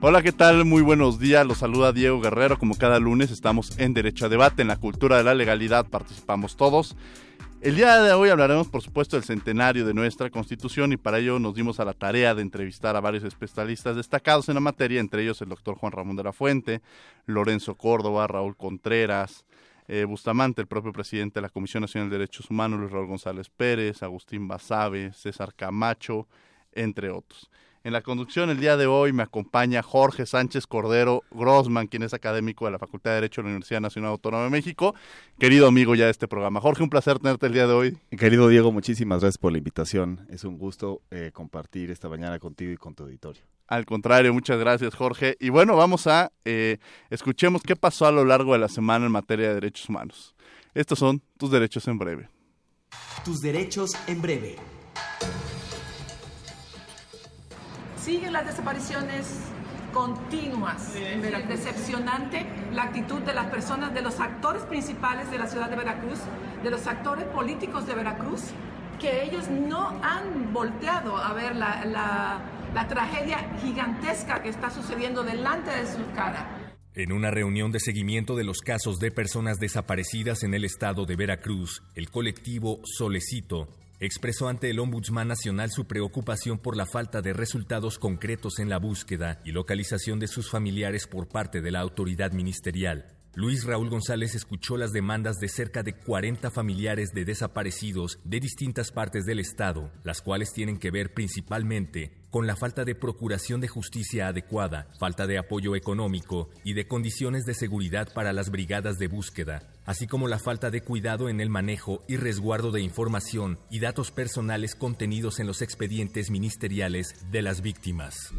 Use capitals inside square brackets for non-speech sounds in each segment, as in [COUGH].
Hola, ¿qué tal? Muy buenos días. Los saluda Diego Guerrero. Como cada lunes estamos en Derecho a Debate, en la cultura de la legalidad participamos todos. El día de hoy hablaremos, por supuesto, del centenario de nuestra Constitución y para ello nos dimos a la tarea de entrevistar a varios especialistas destacados en la materia, entre ellos el doctor Juan Ramón de la Fuente, Lorenzo Córdoba, Raúl Contreras, eh, Bustamante, el propio presidente de la Comisión Nacional de Derechos Humanos, Luis Raúl González Pérez, Agustín Basabe, César Camacho, entre otros. En la conducción el día de hoy me acompaña Jorge Sánchez Cordero Grossman, quien es académico de la Facultad de Derecho de la Universidad Nacional Autónoma de México, querido amigo ya de este programa. Jorge, un placer tenerte el día de hoy. Querido Diego, muchísimas gracias por la invitación. Es un gusto eh, compartir esta mañana contigo y con tu auditorio. Al contrario, muchas gracias Jorge. Y bueno, vamos a eh, escuchemos qué pasó a lo largo de la semana en materia de derechos humanos. Estos son tus derechos en breve. Tus derechos en breve. Siguen las desapariciones continuas. Decepcionante la actitud de las personas, de los actores principales de la ciudad de Veracruz, de los actores políticos de Veracruz, que ellos no han volteado a ver la, la, la tragedia gigantesca que está sucediendo delante de su cara. En una reunión de seguimiento de los casos de personas desaparecidas en el estado de Veracruz, el colectivo Solecito expresó ante el Ombudsman Nacional su preocupación por la falta de resultados concretos en la búsqueda y localización de sus familiares por parte de la autoridad ministerial. Luis Raúl González escuchó las demandas de cerca de 40 familiares de desaparecidos de distintas partes del Estado, las cuales tienen que ver principalmente con la falta de procuración de justicia adecuada, falta de apoyo económico y de condiciones de seguridad para las brigadas de búsqueda, así como la falta de cuidado en el manejo y resguardo de información y datos personales contenidos en los expedientes ministeriales de las víctimas.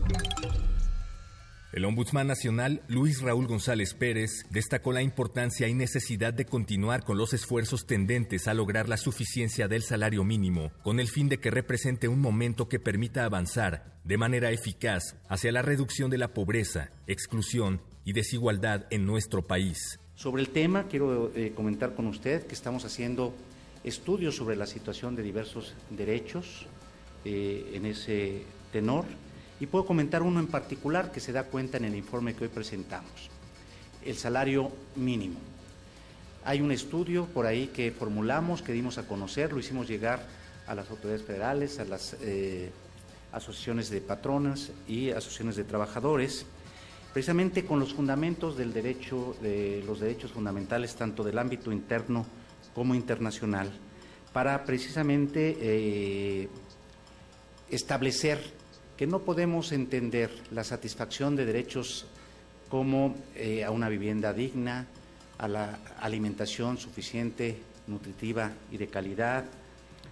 El Ombudsman Nacional, Luis Raúl González Pérez, destacó la importancia y necesidad de continuar con los esfuerzos tendentes a lograr la suficiencia del salario mínimo, con el fin de que represente un momento que permita avanzar de manera eficaz hacia la reducción de la pobreza, exclusión y desigualdad en nuestro país. Sobre el tema, quiero eh, comentar con usted que estamos haciendo estudios sobre la situación de diversos derechos eh, en ese tenor y puedo comentar uno en particular que se da cuenta en el informe que hoy presentamos, el salario mínimo. Hay un estudio por ahí que formulamos, que dimos a conocer, lo hicimos llegar a las autoridades federales, a las eh, asociaciones de patronas y asociaciones de trabajadores, precisamente con los fundamentos del derecho, de los derechos fundamentales, tanto del ámbito interno como internacional, para precisamente eh, establecer que no podemos entender la satisfacción de derechos como eh, a una vivienda digna, a la alimentación suficiente, nutritiva y de calidad,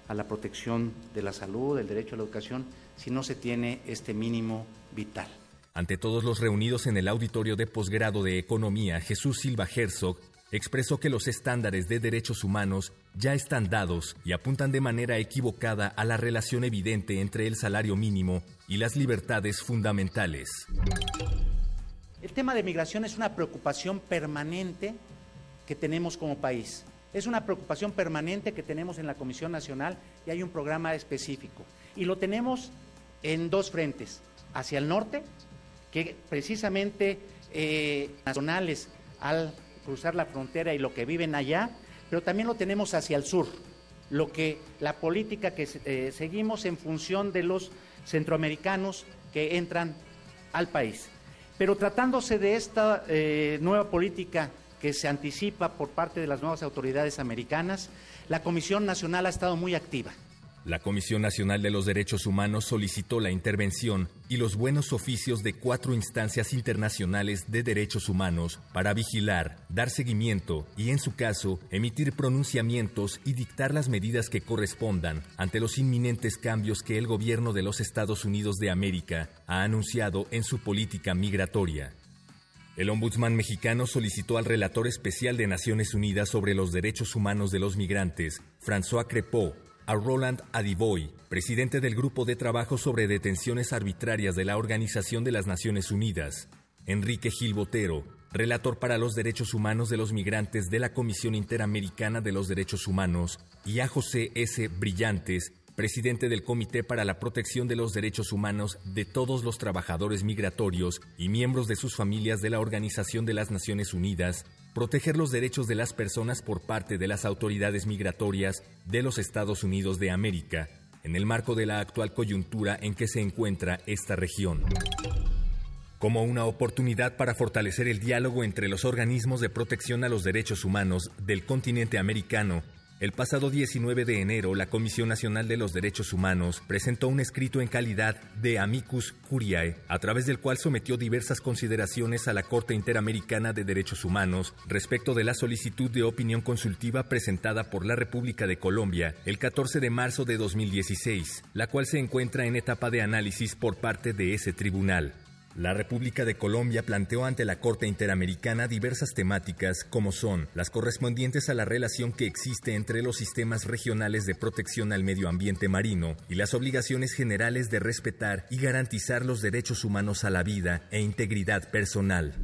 a la protección de la salud, el derecho a la educación, si no se tiene este mínimo vital. Ante todos los reunidos en el auditorio de posgrado de Economía, Jesús Silva Herzog expresó que los estándares de derechos humanos ya están dados y apuntan de manera equivocada a la relación evidente entre el salario mínimo y las libertades fundamentales. El tema de migración es una preocupación permanente que tenemos como país. Es una preocupación permanente que tenemos en la Comisión Nacional y hay un programa específico. Y lo tenemos en dos frentes. Hacia el norte, que precisamente eh, nacionales al cruzar la frontera y lo que viven allá, pero también lo tenemos hacia el sur, lo que la política que eh, seguimos en función de los centroamericanos que entran al país. Pero tratándose de esta eh, nueva política que se anticipa por parte de las nuevas autoridades americanas, la Comisión Nacional ha estado muy activa. La Comisión Nacional de los Derechos Humanos solicitó la intervención y los buenos oficios de cuatro instancias internacionales de derechos humanos para vigilar, dar seguimiento y, en su caso, emitir pronunciamientos y dictar las medidas que correspondan ante los inminentes cambios que el gobierno de los Estados Unidos de América ha anunciado en su política migratoria. El ombudsman mexicano solicitó al relator especial de Naciones Unidas sobre los derechos humanos de los migrantes, François Crepeau, a Roland Adiboy, presidente del Grupo de Trabajo sobre Detenciones Arbitrarias de la Organización de las Naciones Unidas, Enrique Gil Botero, relator para los derechos humanos de los migrantes de la Comisión Interamericana de los Derechos Humanos, y a José S. Brillantes, presidente del Comité para la Protección de los Derechos Humanos de todos los trabajadores migratorios y miembros de sus familias de la Organización de las Naciones Unidas, proteger los derechos de las personas por parte de las autoridades migratorias de los Estados Unidos de América, en el marco de la actual coyuntura en que se encuentra esta región. Como una oportunidad para fortalecer el diálogo entre los organismos de protección a los derechos humanos del continente americano el pasado 19 de enero, la Comisión Nacional de los Derechos Humanos presentó un escrito en calidad de amicus curiae, a través del cual sometió diversas consideraciones a la Corte Interamericana de Derechos Humanos respecto de la solicitud de opinión consultiva presentada por la República de Colombia el 14 de marzo de 2016, la cual se encuentra en etapa de análisis por parte de ese tribunal. La República de Colombia planteó ante la Corte Interamericana diversas temáticas como son las correspondientes a la relación que existe entre los sistemas regionales de protección al medio ambiente marino y las obligaciones generales de respetar y garantizar los derechos humanos a la vida e integridad personal.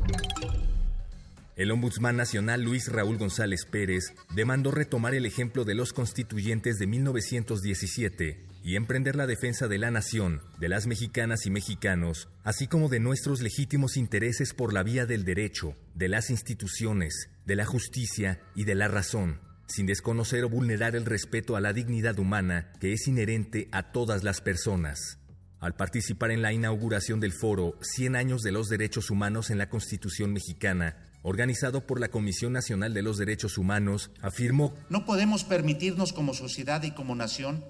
El ombudsman nacional Luis Raúl González Pérez demandó retomar el ejemplo de los constituyentes de 1917 y emprender la defensa de la nación, de las mexicanas y mexicanos, así como de nuestros legítimos intereses por la vía del derecho, de las instituciones, de la justicia y de la razón, sin desconocer o vulnerar el respeto a la dignidad humana que es inherente a todas las personas. Al participar en la inauguración del foro 100 años de los derechos humanos en la Constitución mexicana, organizado por la Comisión Nacional de los Derechos Humanos, afirmó, No podemos permitirnos como sociedad y como nación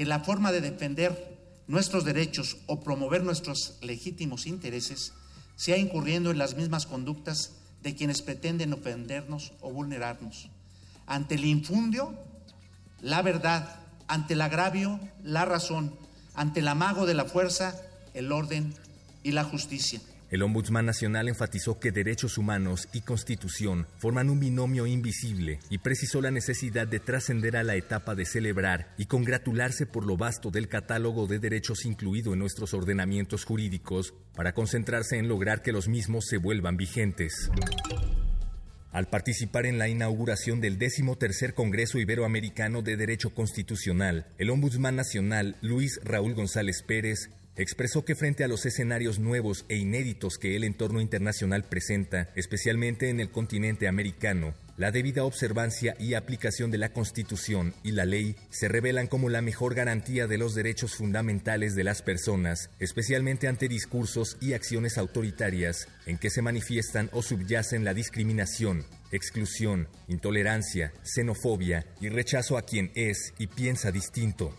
que la forma de defender nuestros derechos o promover nuestros legítimos intereses sea incurriendo en las mismas conductas de quienes pretenden ofendernos o vulnerarnos. Ante el infundio, la verdad, ante el agravio, la razón, ante el amago de la fuerza, el orden y la justicia. El Ombudsman Nacional enfatizó que derechos humanos y constitución forman un binomio invisible y precisó la necesidad de trascender a la etapa de celebrar y congratularse por lo vasto del catálogo de derechos incluido en nuestros ordenamientos jurídicos para concentrarse en lograr que los mismos se vuelvan vigentes. Al participar en la inauguración del 13 Congreso Iberoamericano de Derecho Constitucional, el Ombudsman Nacional Luis Raúl González Pérez expresó que frente a los escenarios nuevos e inéditos que el entorno internacional presenta, especialmente en el continente americano, la debida observancia y aplicación de la Constitución y la ley se revelan como la mejor garantía de los derechos fundamentales de las personas, especialmente ante discursos y acciones autoritarias en que se manifiestan o subyacen la discriminación, exclusión, intolerancia, xenofobia y rechazo a quien es y piensa distinto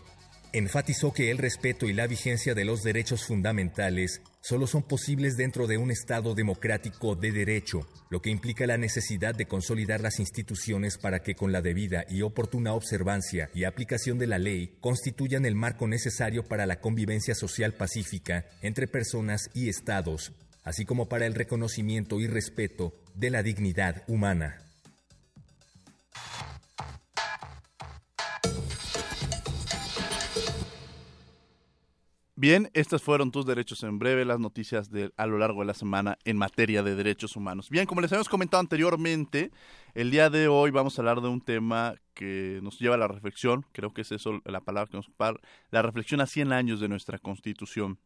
enfatizó que el respeto y la vigencia de los derechos fundamentales solo son posibles dentro de un Estado democrático de derecho, lo que implica la necesidad de consolidar las instituciones para que con la debida y oportuna observancia y aplicación de la ley constituyan el marco necesario para la convivencia social pacífica entre personas y estados, así como para el reconocimiento y respeto de la dignidad humana. Bien, estos fueron tus derechos en breve, las noticias de, a lo largo de la semana en materia de derechos humanos. Bien, como les habíamos comentado anteriormente, el día de hoy vamos a hablar de un tema que nos lleva a la reflexión, creo que es eso la palabra que nos para, la reflexión a 100 años de nuestra Constitución.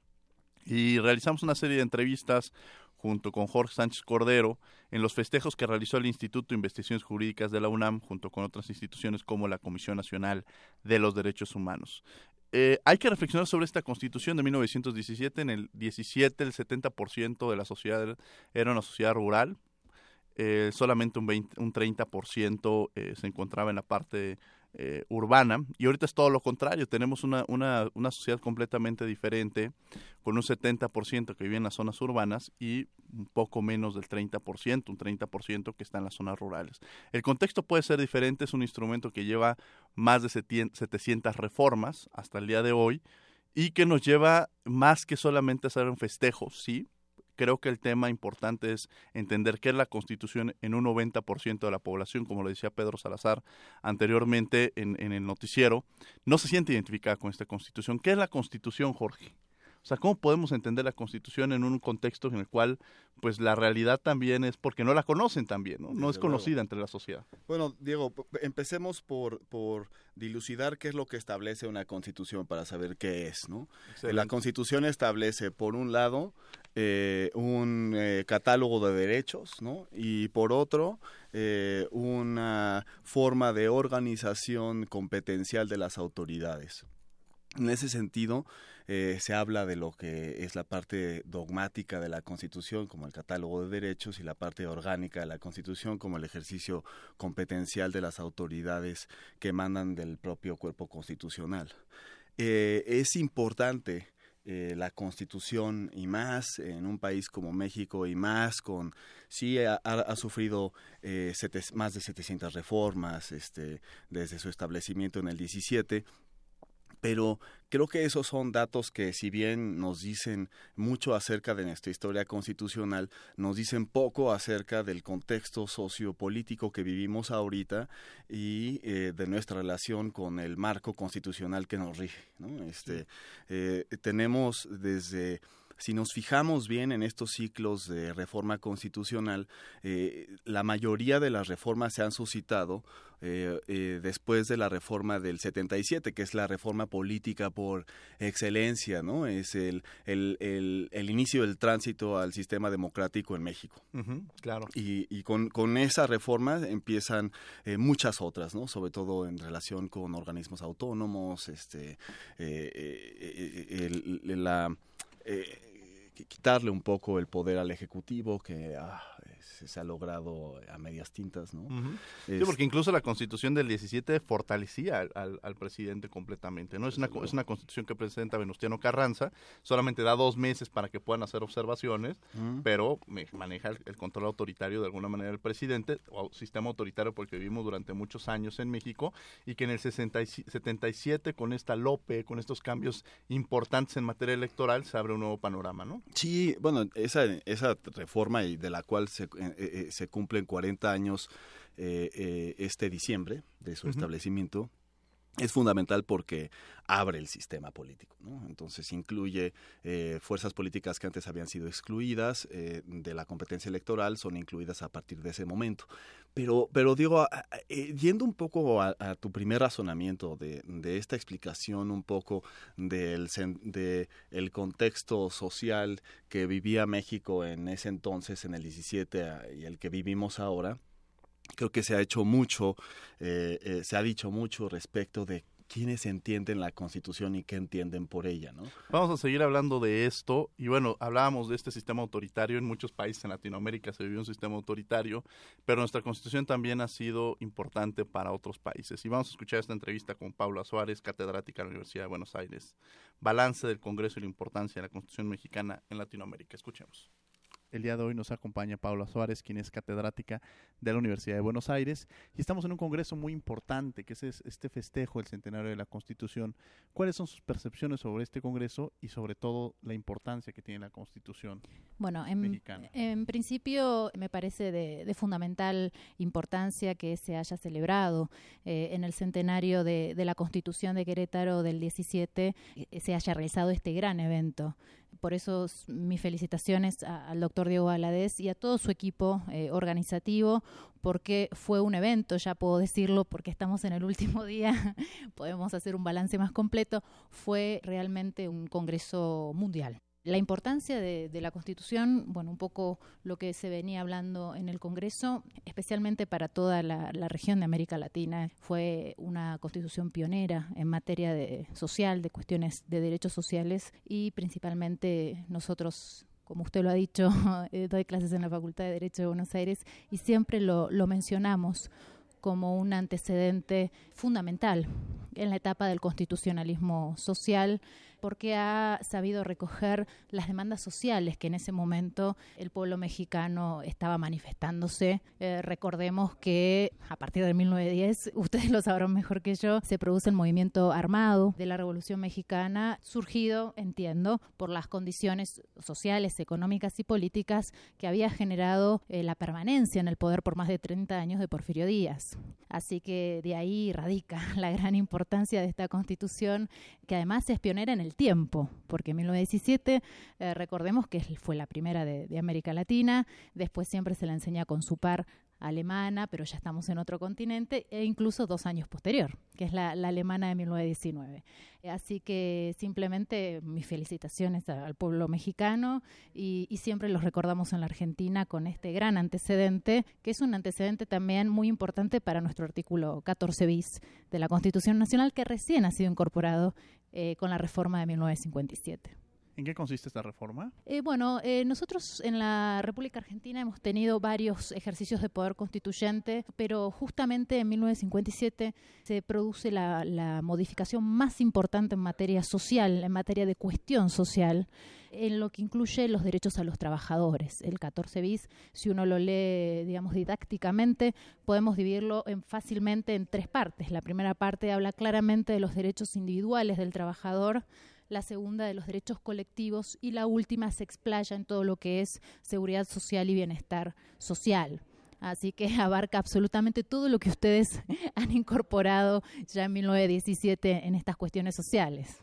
Y realizamos una serie de entrevistas junto con Jorge Sánchez Cordero en los festejos que realizó el Instituto de Investigaciones Jurídicas de la UNAM junto con otras instituciones como la Comisión Nacional de los Derechos Humanos. Eh, hay que reflexionar sobre esta constitución de 1917. En el 17 el 70% de la sociedad era una sociedad rural. Eh, solamente un, 20, un 30% eh, se encontraba en la parte eh, urbana y ahorita es todo lo contrario, tenemos una, una, una sociedad completamente diferente con un 70% que vive en las zonas urbanas y un poco menos del 30%, un 30% que está en las zonas rurales. El contexto puede ser diferente, es un instrumento que lleva más de 700 reformas hasta el día de hoy y que nos lleva más que solamente a hacer un festejo, sí, creo que el tema importante es entender qué es la constitución en un 90% de la población, como lo decía Pedro Salazar anteriormente en, en, el noticiero, no se siente identificada con esta constitución. ¿Qué es la constitución, Jorge? O sea, ¿cómo podemos entender la Constitución en un contexto en el cual, pues, la realidad también es porque no la conocen también, ¿no? No es conocida entre la sociedad. Bueno, Diego, empecemos por, por dilucidar qué es lo que establece una Constitución para saber qué es, ¿no? La Constitución establece, por un lado, eh, un eh, catálogo de derechos, ¿no? Y por otro, eh, una forma de organización competencial de las autoridades. En ese sentido, se habla de lo que es la parte dogmática de la Constitución, como el catálogo de derechos, y la parte orgánica de la Constitución, como el ejercicio competencial de las autoridades que emanan del propio cuerpo constitucional. Es importante eh, la constitución y más en un país como México y más con sí ha, sufrido más de 700 reformas este desde su establecimiento en el 17 pero creo que esos son datos que si bien nos dicen mucho acerca de nuestra historia constitucional, nos dicen poco acerca del contexto sociopolítico que vivimos ahorita y eh, de nuestra relación con el marco constitucional que nos rige. ¿no? Este, eh, tenemos desde si nos fijamos bien en estos ciclos de reforma constitucional, eh, la mayoría de las reformas se han suscitado eh, eh, después de la reforma del 77, que es la reforma política por excelencia, ¿no? Es el, el, el, inicio del tránsito al sistema democrático en México. claro. Y, y con, con, esa reforma empiezan muchas otras, ¿no? Sobre todo en relación con organismos autónomos, este, la eh, quitarle un poco el poder al Ejecutivo, que ah, se, ha logrado a medias tintas, ¿no? Sí, porque incluso la constitución del 17 fortalecía al, presidente completamente, ¿no? Es una, es una constitución que presenta Venustiano Carranza, solamente da dos meses para que puedan hacer observaciones, pero maneja el, control autoritario de alguna manera el presidente, o sistema autoritario porque vivimos durante muchos años en México, y que en el 77 con esta Lope, con estos cambios importantes en materia electoral, se abre un nuevo panorama, ¿no? Sí, bueno, esa, esa reforma y de la cual se eh, eh, se cumplen 40 años eh, este diciembre de su establecimiento es fundamental porque abre el sistema político, Entonces incluye fuerzas políticas que antes habían sido excluidas de la competencia electoral, son incluidas a partir de ese momento. Pero, pero digo, yendo un poco a, tu primer razonamiento de, esta explicación un poco del de el contexto social que vivía México en ese entonces, en el 17 y el que vivimos ahora, creo que se ha hecho mucho, eh, eh, se ha dicho mucho respecto de quiénes entienden la Constitución y qué entienden por ella, ¿no? Vamos a seguir hablando de esto y bueno, hablábamos de este sistema autoritario en muchos países en Latinoamérica se vivió un sistema autoritario, pero nuestra Constitución también ha sido importante para otros países y vamos a escuchar esta entrevista con Paula Suárez, catedrática de la Universidad de Buenos Aires, balance del Congreso y la importancia de la Constitución mexicana en Latinoamérica. Escuchemos. El día de hoy nos acompaña Paula Suárez, quien es catedrática de la Universidad de Buenos Aires, y estamos en un congreso muy importante, que es este festejo del centenario de la Constitución. ¿Cuáles son sus percepciones sobre este congreso y sobre todo la importancia que tiene la Constitución bueno, en, En principio me parece de, fundamental importancia que se haya celebrado eh, en el centenario de, de la Constitución de Querétaro del 17, eh, se haya realizado este gran evento por eso mis felicitaciones al doctor Diego Valadez y a todo su equipo eh, organizativo, porque fue un evento, ya puedo decirlo, porque estamos en el último [LAUGHS] día, podemos hacer un balance más completo, fue realmente un congreso mundial. La importancia de, la Constitución, bueno, un poco lo que se venía hablando en el Congreso, especialmente para toda la, región de América Latina, fue una Constitución pionera en materia de social, de cuestiones de derechos sociales y principalmente nosotros como usted lo ha dicho, [LAUGHS] eh, doy clases en la Facultad de Derecho de Buenos Aires y siempre lo, lo mencionamos como un antecedente fundamental en la etapa del constitucionalismo social porque ha sabido recoger las demandas sociales que en ese momento el pueblo mexicano estaba manifestándose. Eh, recordemos que a partir de 1910, [LAUGHS] ustedes lo sabrán mejor que yo, se produce el movimiento armado de la Revolución Mexicana, surgido, entiendo, por las condiciones sociales, económicas y políticas que había generado eh, la permanencia en el poder por más de 30 años de Porfirio Díaz. Así que de ahí radica [LAUGHS] la gran importancia de esta constitución, que además es pionera en el tiempo, porque en 1917 eh, recordemos que fue la primera de, de América Latina, después siempre se la enseña con su par alemana, pero ya estamos en otro continente, e incluso dos años posterior, que es la, alemana de 1919. Eh, así que simplemente mis felicitaciones al pueblo mexicano y, y, siempre los recordamos en la Argentina con este gran antecedente, que es un antecedente también muy importante para nuestro artículo 14 bis de la Constitución Nacional, que recién ha sido incorporado eh, con la reforma de 1957. ¿En qué consiste esta reforma? Eh, bueno, eh, nosotros en la República Argentina hemos tenido varios ejercicios de poder constituyente, pero justamente en 1957 se produce la, la modificación más importante en materia social, en materia de cuestión social en lo que incluye los derechos a los trabajadores. El 14 bis, si uno lo lee, digamos, didácticamente, podemos dividirlo en, fácilmente en tres partes. La primera parte habla claramente de los derechos individuales del trabajador, la segunda de los derechos colectivos y la última se explaya en todo lo que es seguridad social y bienestar social. Así que [LAUGHS] abarca absolutamente todo lo que ustedes [LAUGHS] han incorporado ya en 1917 en estas cuestiones sociales.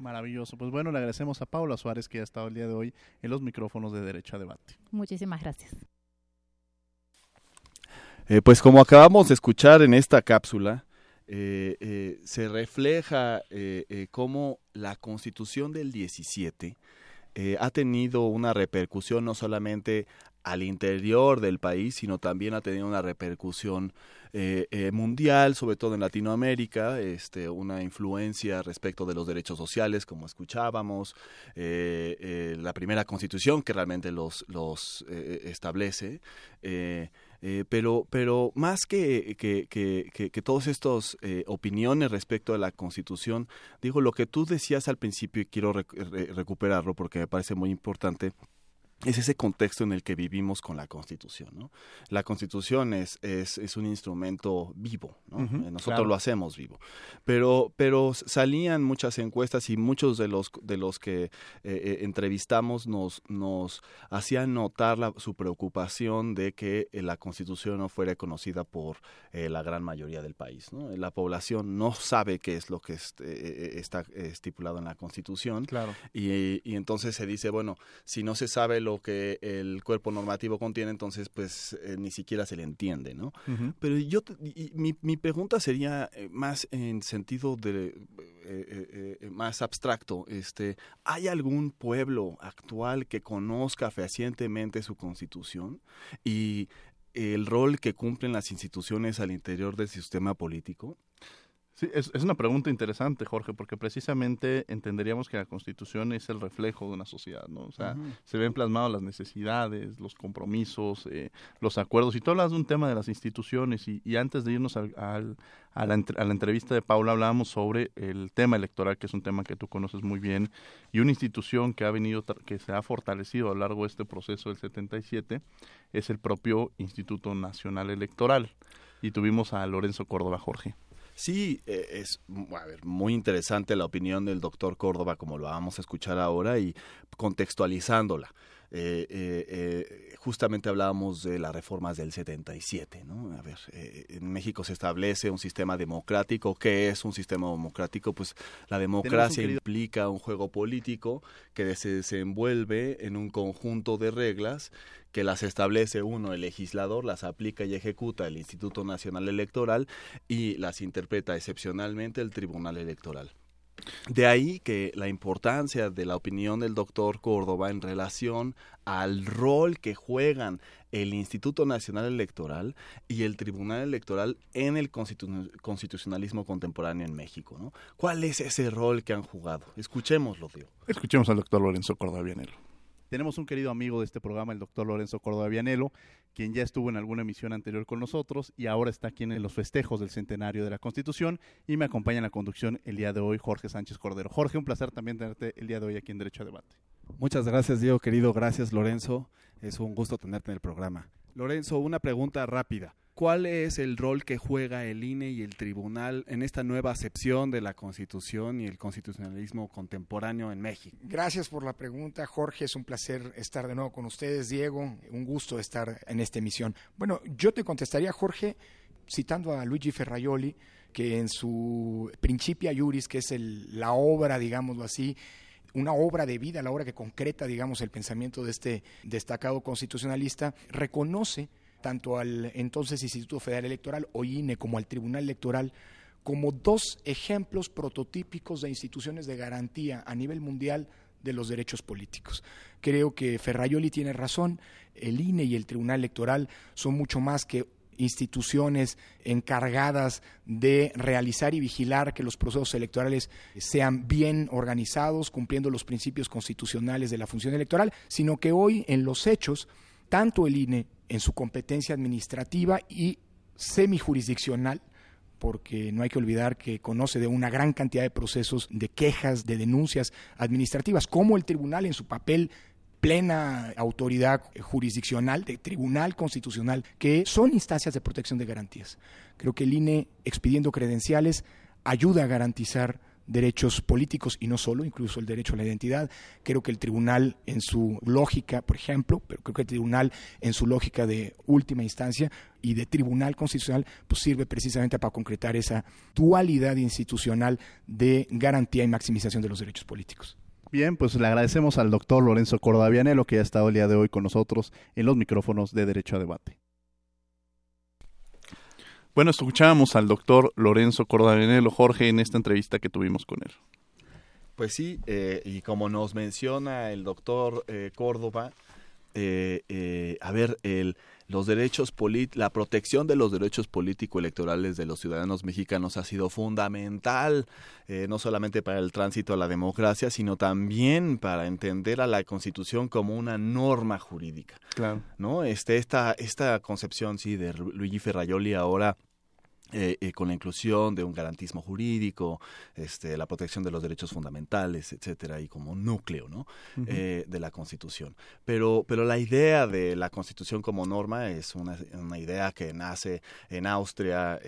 Maravilloso. Pues bueno, le agradecemos a Paula Suárez que ha estado el día de hoy en los micrófonos de Derecho a Debate. Muchísimas gracias. Eh, pues como acabamos de escuchar en esta cápsula, eh, eh, se refleja eh, cómo la constitución del 17 ha tenido una repercusión no solamente al interior del país, sino también ha tenido una repercusión mundial, sobre todo en Latinoamérica, este, una influencia respecto de los derechos sociales, como escuchábamos, la primera constitución que realmente los, los establece. Eh, pero, pero más que, que, que, que todas estas eh, opiniones respecto a la Constitución, digo, lo que tú decías al principio y quiero recuperarlo porque me parece muy importante, es ese contexto en el que vivimos con la Constitución. ¿no? La Constitución es, es, es un instrumento vivo, ¿no? Eh, nosotros lo hacemos vivo. Pero, pero salían muchas encuestas y muchos de los, de los que eh, eh, entrevistamos nos, nos hacían notar la, su preocupación de que la Constitución no fuera conocida por la gran mayoría del país. ¿no? La población no sabe qué es lo que está estipulado en la Constitución. Claro. Y, y entonces se dice, bueno, si no se sabe lo que el cuerpo normativo contiene, entonces pues eh, ni siquiera se le entiende, ¿no? Pero yo, mi, mi, pregunta sería eh, más en sentido de eh, más abstracto, este, ¿hay algún pueblo actual que conozca fehacientemente su constitución y el rol que cumplen las instituciones al interior del sistema político? Sí, es, es, una pregunta interesante, Jorge, porque precisamente entenderíamos que la Constitución es el reflejo de una sociedad, ¿no? O sea, se ven plasmadas las necesidades, los compromisos, eh, los acuerdos, y tú hablas de un tema de las instituciones, y, y antes de irnos al, al, a, la, a, la, entrevista de Paula hablábamos sobre el tema electoral, que es un tema que tú conoces muy bien, y una institución que ha venido, que se ha fortalecido a lo largo de este proceso del 77, es el propio Instituto Nacional Electoral. Y tuvimos a Lorenzo Córdoba, Jorge. Sí, eh, es ver, muy interesante la opinión del doctor Córdoba, como lo vamos a escuchar ahora, y contextualizándola. Eh, eh, eh, justamente hablábamos de las reformas del 77, ¿no? A ver, eh, en México se establece un sistema democrático. ¿Qué es un sistema democrático? Pues la democracia implica un juego político que se desenvuelve en un conjunto de reglas que las establece uno, el legislador, las aplica y ejecuta el Instituto Nacional Electoral y las interpreta excepcionalmente el Tribunal Electoral. De ahí que la importancia de la opinión del doctor Córdoba en relación al rol que juegan el Instituto Nacional Electoral y el Tribunal Electoral en el constitucionalismo contemporáneo en México. ¿no? ¿Cuál es ese rol que han jugado? Escuchémoslo, tío. Escuchemos al doctor Lorenzo Córdoba Vianelo. tenemos un querido amigo de este programa, el doctor Lorenzo Córdoba Vianelo, quien ya estuvo en alguna emisión anterior con nosotros y ahora está aquí en los festejos del centenario de la Constitución y me acompaña en la conducción el día de hoy Jorge Sánchez Cordero. Jorge, un placer también tenerte el día de hoy aquí en Derecho a Debate. Muchas gracias, Diego, querido. Gracias, Lorenzo. Es un gusto tenerte en el programa. Lorenzo, una pregunta rápida. ¿Cuál es el rol que juega el INE y el tribunal en esta nueva acepción de la Constitución y el constitucionalismo contemporáneo en México? Gracias por la pregunta, Jorge. Es un placer estar de nuevo con ustedes, Diego. Un gusto estar en esta emisión. Bueno, yo te contestaría, Jorge, citando a Luigi Ferraioli, que en su Principia Juris, que es la obra, digámoslo así, una obra de vida, la obra que concreta, digamos, el pensamiento de este destacado constitucionalista, reconoce tanto al entonces Instituto Federal Electoral o INE como al Tribunal Electoral como dos ejemplos prototípicos de instituciones de garantía a nivel mundial de los derechos políticos. Creo que Ferraioli tiene razón, el INE y el Tribunal Electoral son mucho más que instituciones encargadas de realizar y vigilar que los procesos electorales sean bien organizados, cumpliendo los principios constitucionales de la función electoral, sino que hoy en los hechos, tanto el INE en su competencia administrativa y semijurisdiccional, porque no hay que olvidar que conoce de una gran cantidad de procesos de quejas, de denuncias administrativas, como el tribunal en su papel plena autoridad jurisdiccional, de tribunal constitucional, que son instancias de protección de garantías. Creo que el INE, expidiendo credenciales, ayuda a garantizar derechos políticos y no solo, incluso el derecho a la identidad. Creo que el tribunal en su lógica, por ejemplo, pero creo que el tribunal en su lógica de última instancia y de tribunal constitucional, pues sirve precisamente para concretar esa dualidad institucional de garantía y maximización de los derechos políticos. Bien, pues le agradecemos al doctor Lorenzo Córdoba Vianelo que ha estado el día de hoy con nosotros en los micrófonos de Derecho a Debate. Bueno, escuchábamos al doctor Lorenzo Cordavenelo, Jorge, en esta entrevista que tuvimos con él. Pues sí, eh, y como nos menciona el doctor eh, Córdoba, eh, a ver, el, los derechos la protección de los derechos político-electorales de los ciudadanos mexicanos ha sido fundamental, no solamente para el tránsito a la democracia, sino también para entender a la Constitución como una norma jurídica. Claro. ¿No? Este, esta, esta concepción, sí, de Luigi Ferraioli ahora eh, eh, con la inclusión de un garantismo jurídico, este, la protección de los derechos fundamentales, etcétera, y como núcleo ¿no? Eh, de la Constitución. Pero, pero la idea de la Constitución como norma es una, una idea que nace en Austria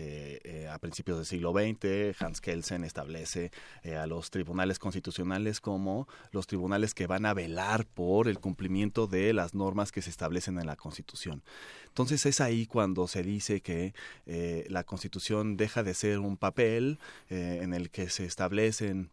a principios del siglo XX. Hans Kelsen establece a los tribunales constitucionales como los tribunales que van a velar por el cumplimiento de las normas que se establecen en la Constitución. Entonces es ahí cuando se dice que eh, la Constitución deja de ser un papel eh, en el que se establecen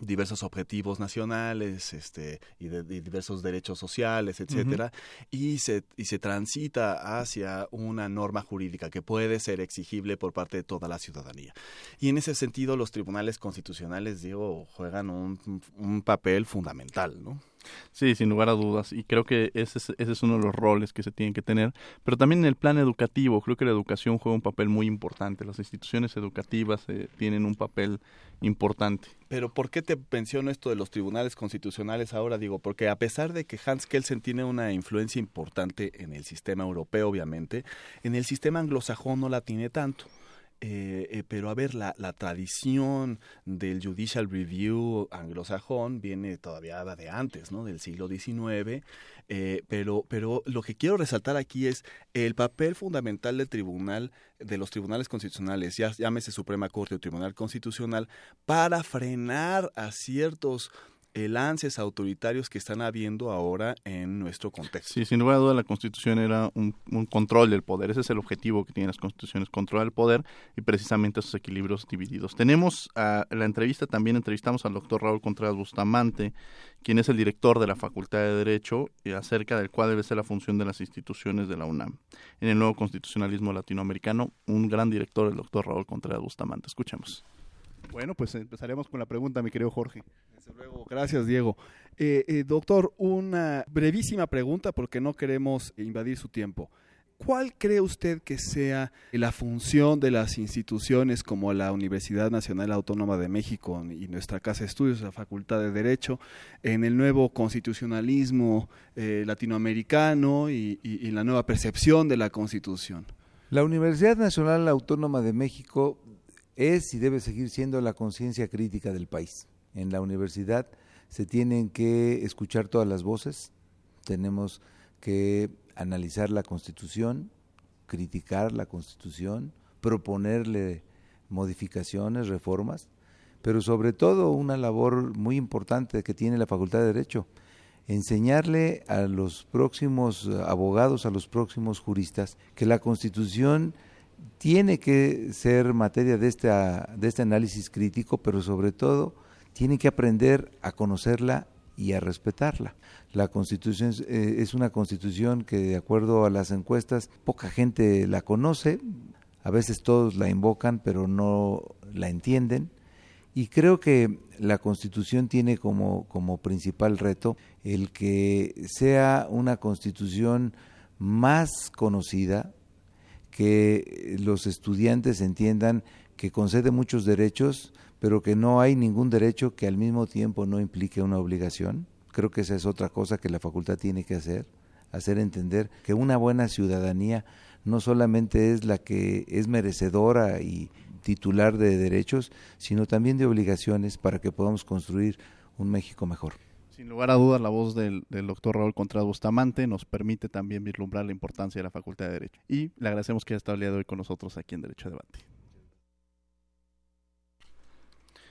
diversos objetivos nacionales este y, de, diversos derechos sociales etcétera y se y se transita hacia una norma jurídica que puede ser exigible por parte de toda la ciudadanía. Y en ese sentido los tribunales constitucionales digo juegan un, un papel fundamental no Sí, sin lugar a dudas. Y creo que ese es, ese es uno de los roles que se tienen que tener. Pero también en el plan educativo, creo que la educación juega un papel muy importante. Las instituciones educativas eh, tienen un papel importante. Pero ¿por qué te menciono esto de los tribunales constitucionales ahora? Digo, porque a pesar de que Hans Kelsen tiene una influencia importante en el sistema europeo, obviamente, en el sistema anglosajón no la tiene tanto. Eh, eh, pero a ver, la, tradición del Judicial Review anglosajón viene todavía de antes, ¿no? Del siglo XIX, eh, pero, pero lo que quiero resaltar aquí es el papel fundamental del tribunal, de los tribunales constitucionales, ya llámese Suprema Corte o Tribunal Constitucional, para frenar a ciertos lances autoritarios que están habiendo ahora en nuestro contexto. Sí, sin lugar a duda la Constitución era un, control del poder. Ese es el objetivo que tienen las constituciones, controlar el poder y precisamente esos equilibrios divididos. Tenemos a la entrevista, también entrevistamos al doctor Raúl Contreras Bustamante, quien es el director de la Facultad de Derecho, y acerca del cual debe ser la función de las instituciones de la UNAM. En el nuevo constitucionalismo latinoamericano, un gran director, el doctor Raúl Contreras Bustamante. Escuchemos. Bueno, pues empezaremos con la pregunta, mi querido Jorge. Desde luego, gracias Diego. Eh, eh, doctor, una brevísima pregunta porque no queremos invadir su tiempo. ¿Cuál cree usted que sea la función de las instituciones como la Universidad Nacional Autónoma de México y nuestra Casa de Estudios, la Facultad de Derecho, en el nuevo constitucionalismo eh, latinoamericano y, y en la nueva percepción de la Constitución? La Universidad Nacional Autónoma de México es y debe seguir siendo la conciencia crítica del país. En la universidad se tienen que escuchar todas las voces, tenemos que analizar la Constitución, criticar la Constitución, proponerle modificaciones, reformas, pero sobre todo una labor muy importante que tiene la Facultad de Derecho, enseñarle a los próximos abogados, a los próximos juristas, que la Constitución tiene que ser materia de, esta, de este análisis crítico, pero sobre todo tiene que aprender a conocerla y a respetarla. La constitución eh, es una constitución que de acuerdo a las encuestas poca gente la conoce, a veces todos la invocan pero no la entienden y creo que la constitución tiene como, como principal reto el que sea una constitución más conocida, que los estudiantes entiendan que concede muchos derechos, pero que no hay ningún derecho que al mismo tiempo no implique una obligación. Creo que esa es otra cosa que la facultad tiene que hacer, hacer entender que una buena ciudadanía no solamente es la que es merecedora y titular de derechos, sino también de obligaciones para que podamos construir un México mejor. Sin lugar a dudas, la voz del, doctor Raúl Contreras Bustamante nos permite también vislumbrar la importancia de la Facultad de Derecho. Y le agradecemos que haya estado el día de hoy con nosotros aquí en Derecho a Debate.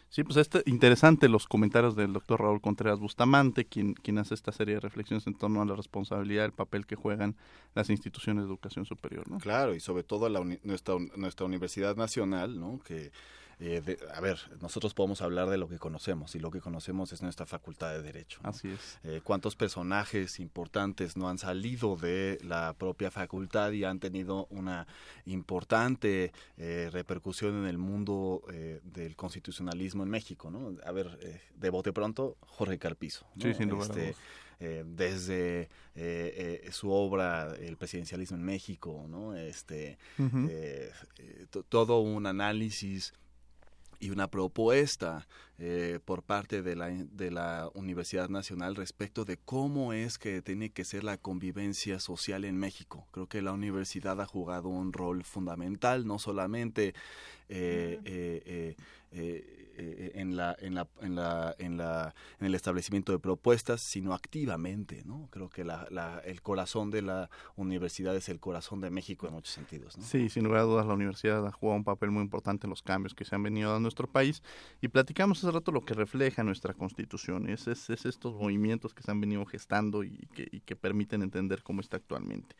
Sí, pues este interesante los comentarios del doctor Raúl Contreras Bustamante, quien, quien hace esta serie de reflexiones en torno a la responsabilidad, el papel que juegan las instituciones de educación superior, ¿no? Claro, y sobre todo la nuestra, nuestra Universidad Nacional, ¿no? Que eh, a ver, nosotros podemos hablar de lo que conocemos y lo que conocemos es nuestra facultad de derecho. Así es. Eh, ¿Cuántos personajes importantes no han salido de la propia facultad y han tenido una importante eh, repercusión en el mundo del constitucionalismo en México? ¿no? A ver, de bote pronto, Jorge Carpizo. Sí, sin duda. Este, desde su obra El presidencialismo en México, ¿no? Este, todo un análisis y una propuesta eh, por parte de la, de la Universidad Nacional respecto de cómo es que tiene que ser la convivencia social en México. Creo que la universidad ha jugado un rol fundamental, no solamente eh, eh, eh, en, la, en, la, en, la, en, la, en el establecimiento de propuestas, sino activamente. ¿no? Creo que la, la, el corazón de la universidad es el corazón de México en muchos sentidos. ¿no? Sí, sin lugar a dudas la universidad ha jugado un papel muy importante en los cambios que se han venido a nuestro país y platicamos hace rato lo que refleja nuestra constitución, es, es, estos movimientos que se han venido gestando y que, permiten entender cómo está actualmente.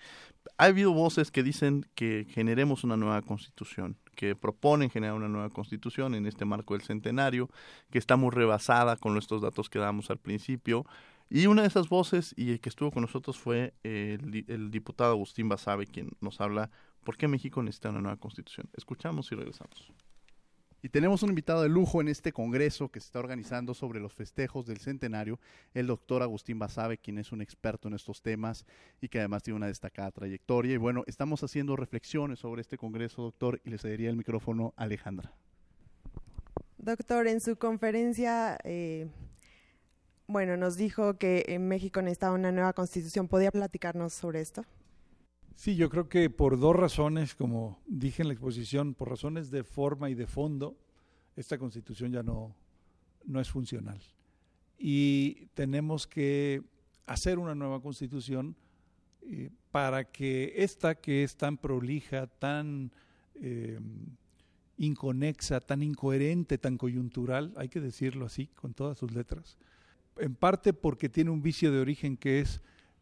Ha habido voces que dicen que generemos una nueva constitución que proponen generar una nueva constitución en este marco del centenario, que está muy rebasada con estos datos que damos al principio. Y una de esas voces y el que estuvo con nosotros fue el, el diputado Agustín Basabe, quien nos habla por qué México necesita una nueva constitución. Escuchamos y regresamos. Y tenemos un invitado de lujo en este congreso que se está organizando sobre los festejos del centenario, el doctor Agustín Basabe, quien es un experto en estos temas y que además tiene una destacada trayectoria. Y bueno, estamos haciendo reflexiones sobre este congreso, doctor, y le cedería el micrófono a Alejandra. Doctor, en su conferencia, eh, bueno, nos dijo que en México necesitaba una nueva constitución. ¿Podría platicarnos sobre esto? Sí, yo creo que por dos razones, como dije en la exposición, por razones de forma y de fondo, esta constitución ya no, no es funcional. Y tenemos que hacer una nueva constitución eh, para que esta que es tan prolija, tan eh, inconexa, tan incoherente, tan coyuntural, hay que decirlo así, con todas sus letras, en parte porque tiene un vicio de origen que es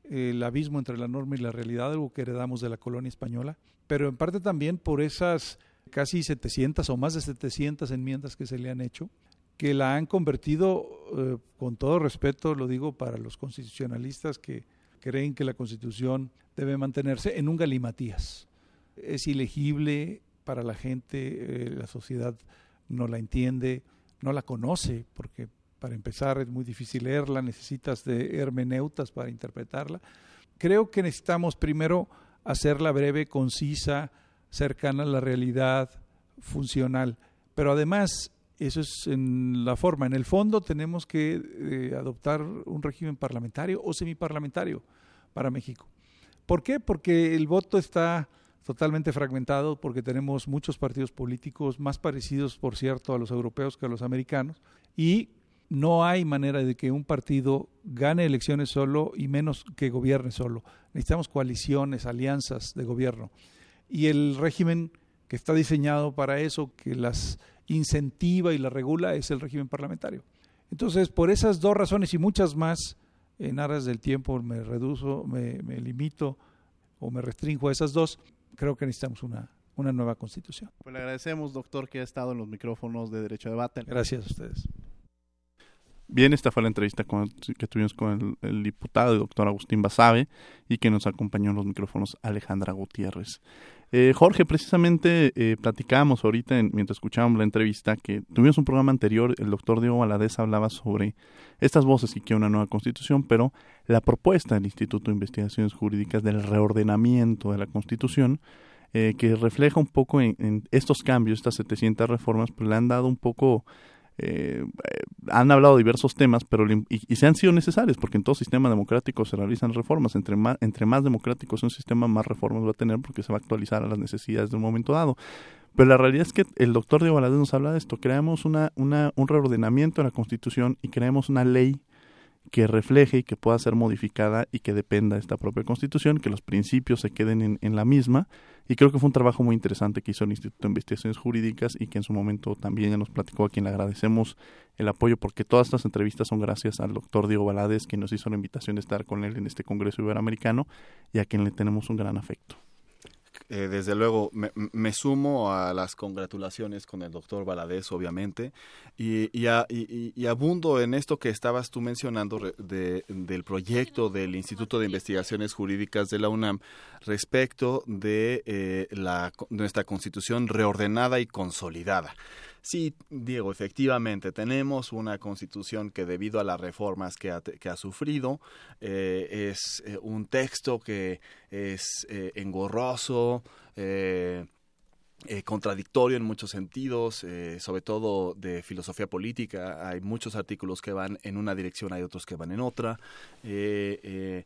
el abismo entre la norma y la realidad, algo que heredamos de la colonia española, pero en parte también por esas casi 700 o más de 700 enmiendas que se le han hecho, que la han convertido, eh, con todo respeto, lo digo para los constitucionalistas que creen que la constitución debe mantenerse, en un galimatías. Es ilegible para la gente, eh, la sociedad no la entiende, no la conoce, porque para empezar es muy difícil leerla, necesitas de hermeneutas para interpretarla. Creo que necesitamos primero hacerla breve, concisa, cercana a la realidad, funcional. Pero además, eso es en la forma. En el fondo tenemos que eh, adoptar un régimen parlamentario o semiparlamentario para México. ¿Por qué? Porque el voto está totalmente fragmentado, porque tenemos muchos partidos políticos más parecidos, por cierto, a los europeos que a los americanos, y no hay manera de que un partido gane elecciones solo y menos que gobierne solo. Necesitamos coaliciones, alianzas de gobierno. Y el régimen que está diseñado para eso, que las incentiva y las regula, es el régimen parlamentario. Entonces, por esas dos razones y muchas más, en aras del tiempo me reduzo, me, limito o me restringo a esas dos, creo que necesitamos una, una nueva constitución. Pues le agradecemos, doctor, que ha estado en los micrófonos de Derecho a Debate. Gracias a ustedes. Bien, esta fue la entrevista que tuvimos con el, diputado, el doctor Agustín Basabe, y que nos acompañó en los micrófonos Alejandra Gutiérrez. Eh, Jorge, precisamente eh, platicábamos ahorita, mientras escuchábamos la entrevista, que tuvimos un programa anterior, el doctor Diego Valadez hablaba sobre estas voces y que una nueva constitución, pero la propuesta del Instituto de Investigaciones Jurídicas del reordenamiento de la constitución, eh, que refleja un poco en, en, estos cambios, estas 700 reformas, pues le han dado un poco eh, han hablado de diversos temas, pero y, se han sido necesarios, porque en todo sistema democrático se realizan reformas. Entre más, entre más democrático es un sistema, más reformas va a tener, porque se va a actualizar a las necesidades de un momento dado. Pero la realidad es que el doctor Diego Valadez nos habla de esto. Creamos una, una, un reordenamiento de la Constitución y creamos una ley que refleje y que pueda ser modificada y que dependa de esta propia Constitución, que los principios se queden en, en la misma y creo que fue un trabajo muy interesante que hizo el Instituto de Investigaciones Jurídicas y que en su momento también ya nos platicó a quien le agradecemos el apoyo porque todas estas entrevistas son gracias al doctor Diego Balades, quien nos hizo la invitación de estar con él en este Congreso Iberoamericano y a quien le tenemos un gran afecto. Eh, desde luego, me, sumo a las congratulaciones con el doctor Valadez, obviamente, y, y, abundo en esto que estabas tú mencionando del proyecto del Instituto de Investigaciones Jurídicas de la UNAM respecto de eh, la, nuestra constitución reordenada y consolidada. Sí, Diego, efectivamente, tenemos una constitución que debido a las reformas que ha, que ha sufrido, eh, es eh, un texto que es eh, engorroso, eh, contradictorio en muchos sentidos, eh, sobre todo de filosofía política. Hay muchos artículos que van en una dirección, hay otros que van en otra. Eh,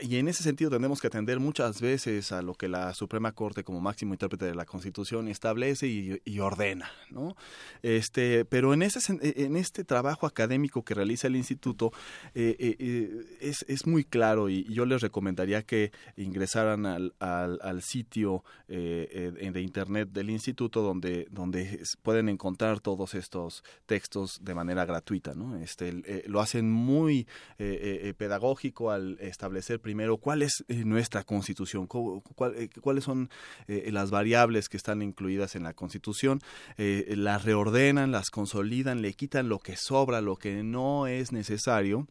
y en ese sentido tenemos que atender muchas veces a lo que la Suprema Corte como máximo intérprete de la Constitución establece y, ordena. ¿no? Este, pero en, ese, en este trabajo académico que realiza el instituto es, es, muy claro y, yo les recomendaría que ingresaran al, al, al sitio de Internet del instituto donde, donde pueden encontrar todos estos textos de manera gratuita. ¿no? Este, eh, lo hacen muy eh, eh, pedagógico al establecer primero cuál es nuestra constitución, cuáles son las variables que están incluidas en la constitución, las reordenan, las consolidan, le quitan lo que sobra, lo que no es necesario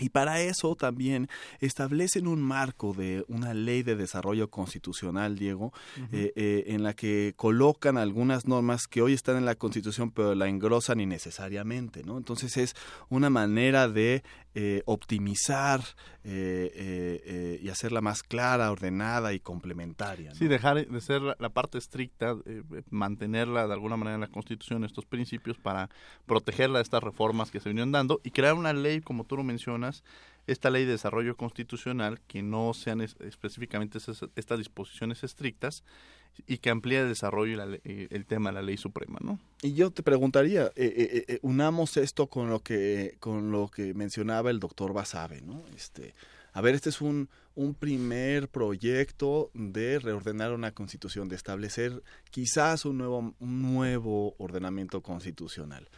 y para eso también establecen un marco de una ley de desarrollo constitucional, Diego, eh, eh, en la que colocan algunas normas que hoy están en la Constitución, pero la engrosan innecesariamente, ¿no? Entonces es una manera de eh, optimizar y hacerla más clara, ordenada y complementaria. Sí, dejar de ser la, parte estricta, mantenerla de alguna manera en la Constitución, estos principios, para protegerla de estas reformas que se vinieron dando y crear una ley, como tú lo mencionas, esta ley de desarrollo constitucional, que no sean específicamente estas disposiciones estrictas y que amplíe el desarrollo y eh, el tema de la ley suprema, ¿no? Y yo te preguntaría, eh, eh, unamos esto con lo que con lo que mencionaba el doctor Basabe, ¿no? Este, a ver, este es un, un primer proyecto de reordenar una constitución, de establecer quizás un nuevo, un nuevo ordenamiento constitucional.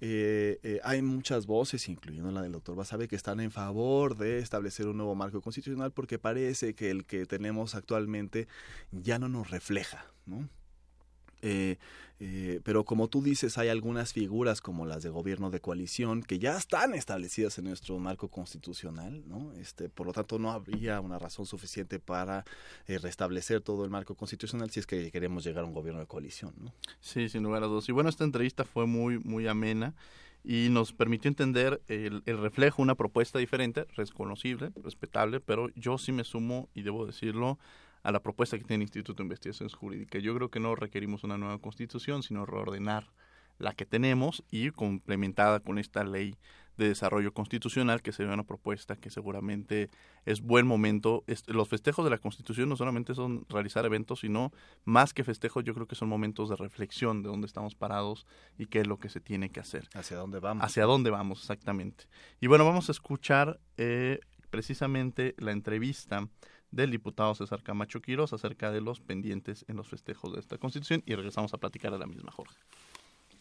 Eh, eh, hay muchas voces, incluyendo la del doctor Basabe, que están en favor de establecer un nuevo marco constitucional porque parece que el que tenemos actualmente ya no nos refleja, ¿no? Eh, eh, pero como tú dices, hay algunas figuras como las de gobierno de coalición que ya están establecidas en nuestro marco constitucional, ¿no? Este, por lo tanto, no habría una razón suficiente para eh, restablecer todo el marco constitucional si es que queremos llegar a un gobierno de coalición, ¿no? Sí, sin lugar a dudas. Y bueno, esta entrevista fue muy, muy amena y nos permitió entender el, el, reflejo, una propuesta diferente, reconocible, respetable, pero yo sí me sumo, y debo decirlo, a la propuesta que tiene el Instituto de Investigaciones Jurídicas. Yo creo que no requerimos una nueva constitución, sino reordenar la que tenemos y complementada con esta ley de desarrollo constitucional, que sería una propuesta que seguramente es buen momento. los festejos de la Constitución no solamente son realizar eventos, sino más que festejos, yo creo que son momentos de reflexión de dónde estamos parados y qué es lo que se tiene que hacer. Hacia dónde vamos. Hacia dónde vamos, exactamente. Y bueno, vamos a escuchar eh, precisamente la entrevista del diputado César Camacho Quiroz acerca de los pendientes en los festejos de esta Constitución y regresamos a platicar a la misma, Jorge.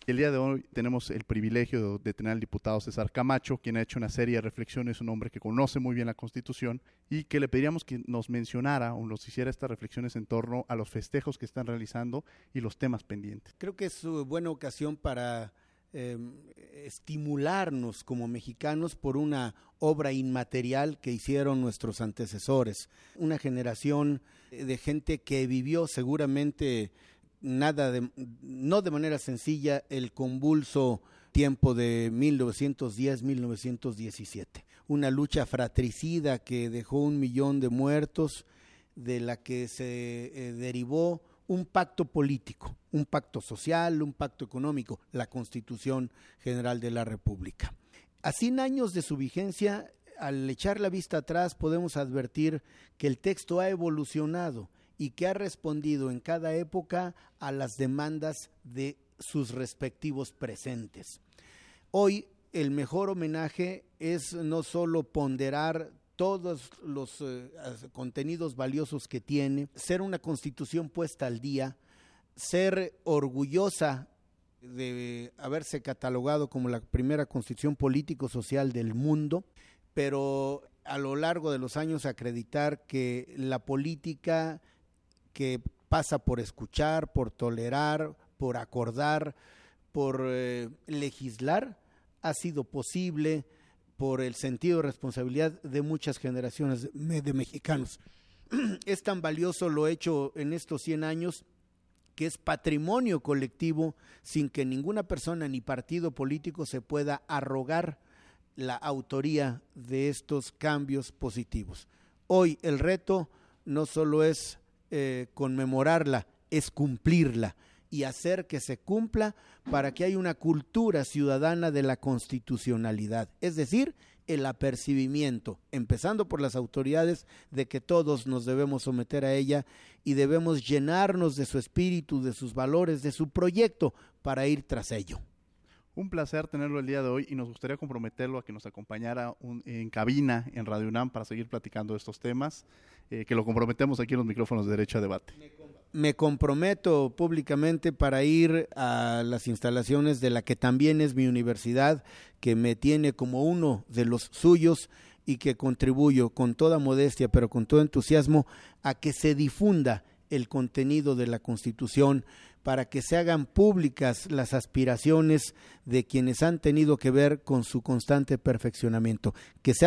El día de hoy tenemos el privilegio de tener al diputado César Camacho, quien ha hecho una serie de reflexiones, un hombre que conoce muy bien la Constitución y que le pediríamos que nos mencionara o nos hiciera estas reflexiones en torno a los festejos que están realizando y los temas pendientes. Creo que es una buena ocasión para eh, estimularnos como mexicanos por una obra inmaterial que hicieron nuestros antecesores, una generación de gente que vivió seguramente nada de, no de manera sencilla el convulso tiempo de 1910-1917, una lucha fratricida que dejó un millón de muertos, de la que se eh, derivó un pacto político, un pacto social, un pacto económico, la Constitución General de la República. A 100 años de su vigencia, al echar la vista atrás, podemos advertir que el texto ha evolucionado y que ha respondido en cada época a las demandas de sus respectivos presentes. Hoy el mejor homenaje es no solo ponderar todos los eh, contenidos valiosos que tiene, ser una constitución puesta al día, ser orgullosa de haberse catalogado como la primera constitución político-social del mundo, pero a lo largo de los años acreditar que la política que pasa por escuchar, por tolerar, por acordar, por eh, legislar, ha sido posible por el sentido de responsabilidad de muchas generaciones de, mexicanos. [CLEARS THROAT] Es tan valioso lo hecho en estos 100 años que es patrimonio colectivo sin que ninguna persona ni partido político se pueda arrogar la autoría de estos cambios positivos. Hoy el reto no solo es eh, conmemorarla, es cumplirla y hacer que se cumpla para que haya una cultura ciudadana de la constitucionalidad, es decir, el apercibimiento, empezando por las autoridades, de que todos nos debemos someter a ella y debemos llenarnos de su espíritu, de sus valores, de su proyecto para ir tras ello. Un placer tenerlo el día de hoy y nos gustaría comprometerlo a que nos acompañara en cabina en Radio UNAM para seguir platicando de estos temas, eh, que lo comprometemos aquí en los micrófonos de Derecho a Debate. Me comprometo públicamente para ir a las instalaciones de la que también es mi universidad, que me tiene como uno de los suyos y que contribuyo con toda modestia, pero con todo entusiasmo, a que se difunda el contenido de la Constitución para que se hagan públicas las aspiraciones de quienes han tenido que ver con su constante perfeccionamiento, que sea